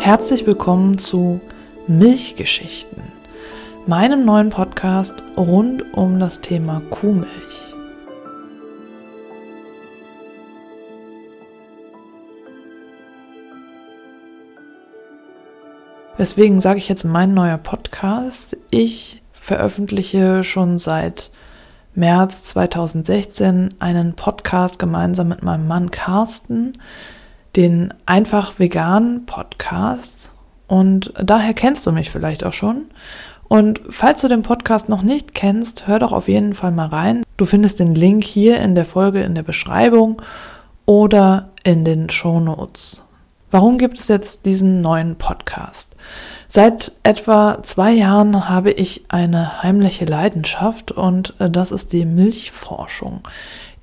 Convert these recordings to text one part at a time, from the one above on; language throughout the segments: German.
Herzlich willkommen zu Milchgeschichten, meinem neuen Podcast rund um das Thema Kuhmilch. Weswegen sage ich jetzt mein neuer Podcast? Ich veröffentliche schon seit März 2016 einen Podcast gemeinsam mit meinem Mann Carsten, den Einfach Vegan Podcast. Und daher kennst du mich vielleicht auch schon. Und falls du den Podcast noch nicht kennst, hör doch auf jeden Fall mal rein. Du findest den Link hier in der Folge in der Beschreibung oder in den Show Notes. Warum gibt es jetzt diesen neuen Podcast? Seit etwa zwei Jahren habe ich eine heimliche Leidenschaft und äh, das ist die Milchforschung.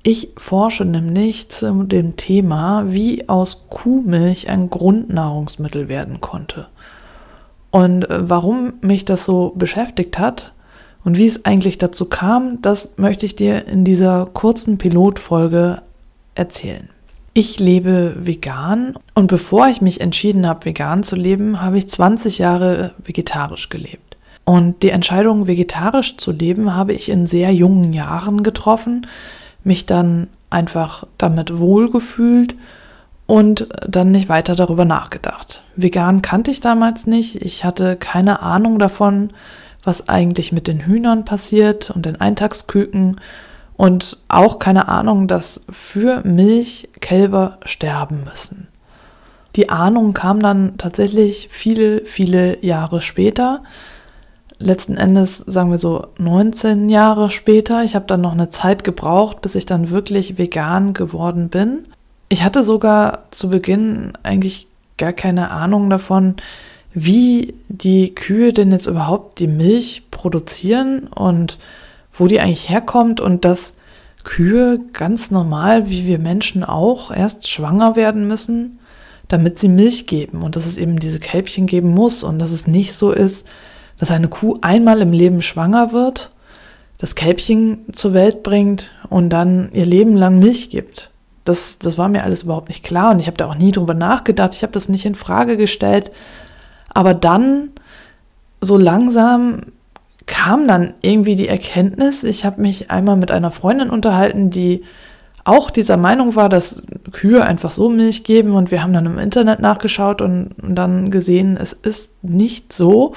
Ich forsche nämlich zu dem Thema, wie aus Kuhmilch ein Grundnahrungsmittel werden konnte. Und äh, warum mich das so beschäftigt hat und wie es eigentlich dazu kam, das möchte ich dir in dieser kurzen Pilotfolge erzählen. Ich lebe vegan und bevor ich mich entschieden habe, vegan zu leben, habe ich 20 Jahre vegetarisch gelebt. Und die Entscheidung, vegetarisch zu leben, habe ich in sehr jungen Jahren getroffen, mich dann einfach damit wohlgefühlt und dann nicht weiter darüber nachgedacht. Vegan kannte ich damals nicht. Ich hatte keine Ahnung davon, was eigentlich mit den Hühnern passiert und den Eintagsküken und auch keine Ahnung, dass für Milch Kälber sterben müssen. Die Ahnung kam dann tatsächlich viele, viele Jahre später. Letzten Endes sagen wir so 19 Jahre später. Ich habe dann noch eine Zeit gebraucht, bis ich dann wirklich vegan geworden bin. Ich hatte sogar zu Beginn eigentlich gar keine Ahnung davon, wie die Kühe denn jetzt überhaupt die Milch produzieren und wo die eigentlich herkommt und dass Kühe ganz normal, wie wir Menschen auch, erst schwanger werden müssen, damit sie Milch geben und dass es eben diese Kälbchen geben muss und dass es nicht so ist, dass eine Kuh einmal im Leben schwanger wird, das Kälbchen zur Welt bringt und dann ihr Leben lang Milch gibt. Das, das war mir alles überhaupt nicht klar und ich habe da auch nie drüber nachgedacht, ich habe das nicht in Frage gestellt. Aber dann, so langsam, kam dann irgendwie die Erkenntnis, ich habe mich einmal mit einer Freundin unterhalten, die auch dieser Meinung war, dass Kühe einfach so Milch geben und wir haben dann im Internet nachgeschaut und, und dann gesehen, es ist nicht so.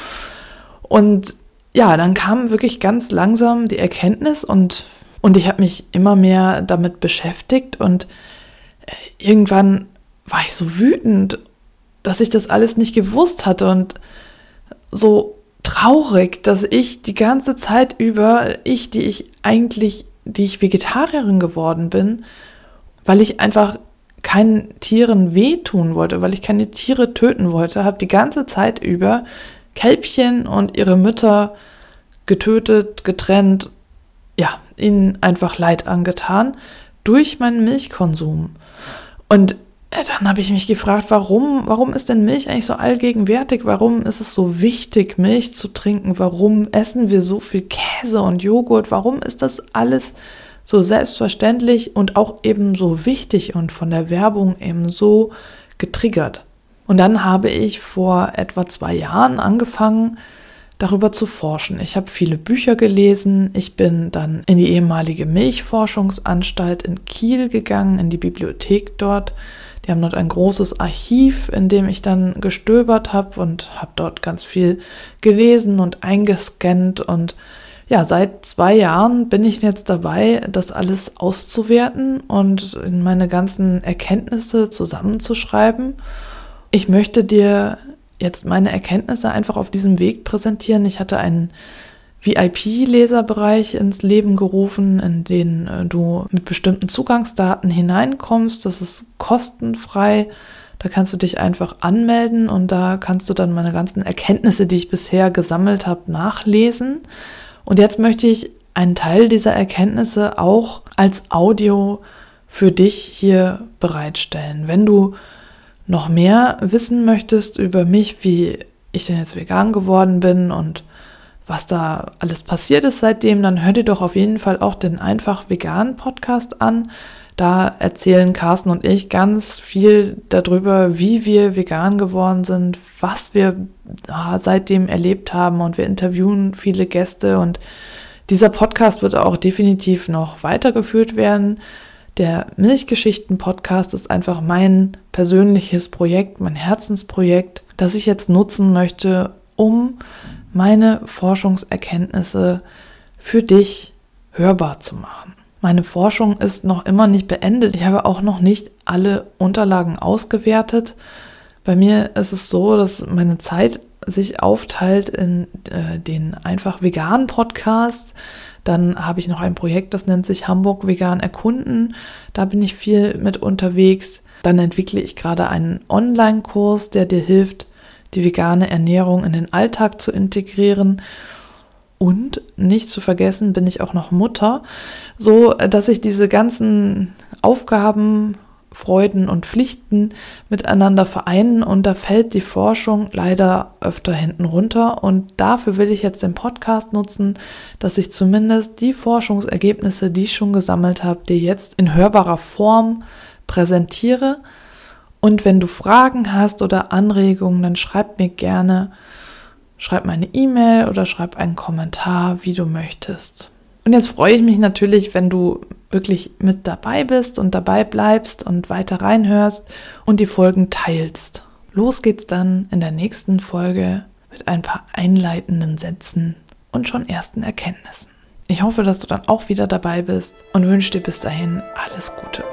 Und ja, dann kam wirklich ganz langsam die Erkenntnis und, und ich habe mich immer mehr damit beschäftigt und äh, irgendwann war ich so wütend, dass ich das alles nicht gewusst hatte und so traurig, dass ich die ganze Zeit über, ich, die ich eigentlich, die ich Vegetarierin geworden bin, weil ich einfach keinen Tieren wehtun wollte, weil ich keine Tiere töten wollte, habe die ganze Zeit über Kälbchen und ihre Mütter getötet, getrennt, ja, ihnen einfach Leid angetan durch meinen Milchkonsum. Und dann habe ich mich gefragt, warum, warum ist denn Milch eigentlich so allgegenwärtig? Warum ist es so wichtig, Milch zu trinken? Warum essen wir so viel Käse und Joghurt? Warum ist das alles so selbstverständlich und auch eben so wichtig und von der Werbung eben so getriggert? Und dann habe ich vor etwa zwei Jahren angefangen, darüber zu forschen. Ich habe viele Bücher gelesen. Ich bin dann in die ehemalige Milchforschungsanstalt in Kiel gegangen, in die Bibliothek dort die haben dort ein großes Archiv, in dem ich dann gestöbert habe und habe dort ganz viel gelesen und eingescannt. Und ja, seit zwei Jahren bin ich jetzt dabei, das alles auszuwerten und in meine ganzen Erkenntnisse zusammenzuschreiben. Ich möchte dir jetzt meine Erkenntnisse einfach auf diesem Weg präsentieren. Ich hatte einen VIP-Leserbereich ins Leben gerufen, in den äh, du mit bestimmten Zugangsdaten hineinkommst. Das ist kostenfrei. Da kannst du dich einfach anmelden und da kannst du dann meine ganzen Erkenntnisse, die ich bisher gesammelt habe, nachlesen. Und jetzt möchte ich einen Teil dieser Erkenntnisse auch als Audio für dich hier bereitstellen. Wenn du noch mehr wissen möchtest über mich, wie ich denn jetzt vegan geworden bin und was da alles passiert ist seitdem, dann hör dir doch auf jeden Fall auch den Einfach Vegan Podcast an. Da erzählen Carsten und ich ganz viel darüber, wie wir vegan geworden sind, was wir ja, seitdem erlebt haben und wir interviewen viele Gäste und dieser Podcast wird auch definitiv noch weitergeführt werden. Der Milchgeschichten-Podcast ist einfach mein persönliches Projekt, mein Herzensprojekt, das ich jetzt nutzen möchte, um meine Forschungserkenntnisse für dich hörbar zu machen. Meine Forschung ist noch immer nicht beendet. Ich habe auch noch nicht alle Unterlagen ausgewertet. Bei mir ist es so, dass meine Zeit sich aufteilt in äh, den einfach veganen Podcast. Dann habe ich noch ein Projekt, das nennt sich Hamburg Vegan Erkunden. Da bin ich viel mit unterwegs. Dann entwickle ich gerade einen Online-Kurs, der dir hilft, die vegane Ernährung in den Alltag zu integrieren. Und nicht zu vergessen bin ich auch noch Mutter, so dass ich diese ganzen Aufgaben, Freuden und Pflichten miteinander vereinen und da fällt die Forschung leider öfter hinten runter und dafür will ich jetzt den Podcast nutzen, dass ich zumindest die Forschungsergebnisse, die ich schon gesammelt habe, dir jetzt in hörbarer Form präsentiere. Und wenn du Fragen hast oder Anregungen, dann schreib mir gerne schreib mir eine E-Mail oder schreib einen Kommentar, wie du möchtest. Und jetzt freue ich mich natürlich, wenn du wirklich mit dabei bist und dabei bleibst und weiter reinhörst und die Folgen teilst. Los geht's dann in der nächsten Folge mit ein paar einleitenden Sätzen und schon ersten Erkenntnissen. Ich hoffe, dass du dann auch wieder dabei bist und wünsche dir bis dahin alles Gute.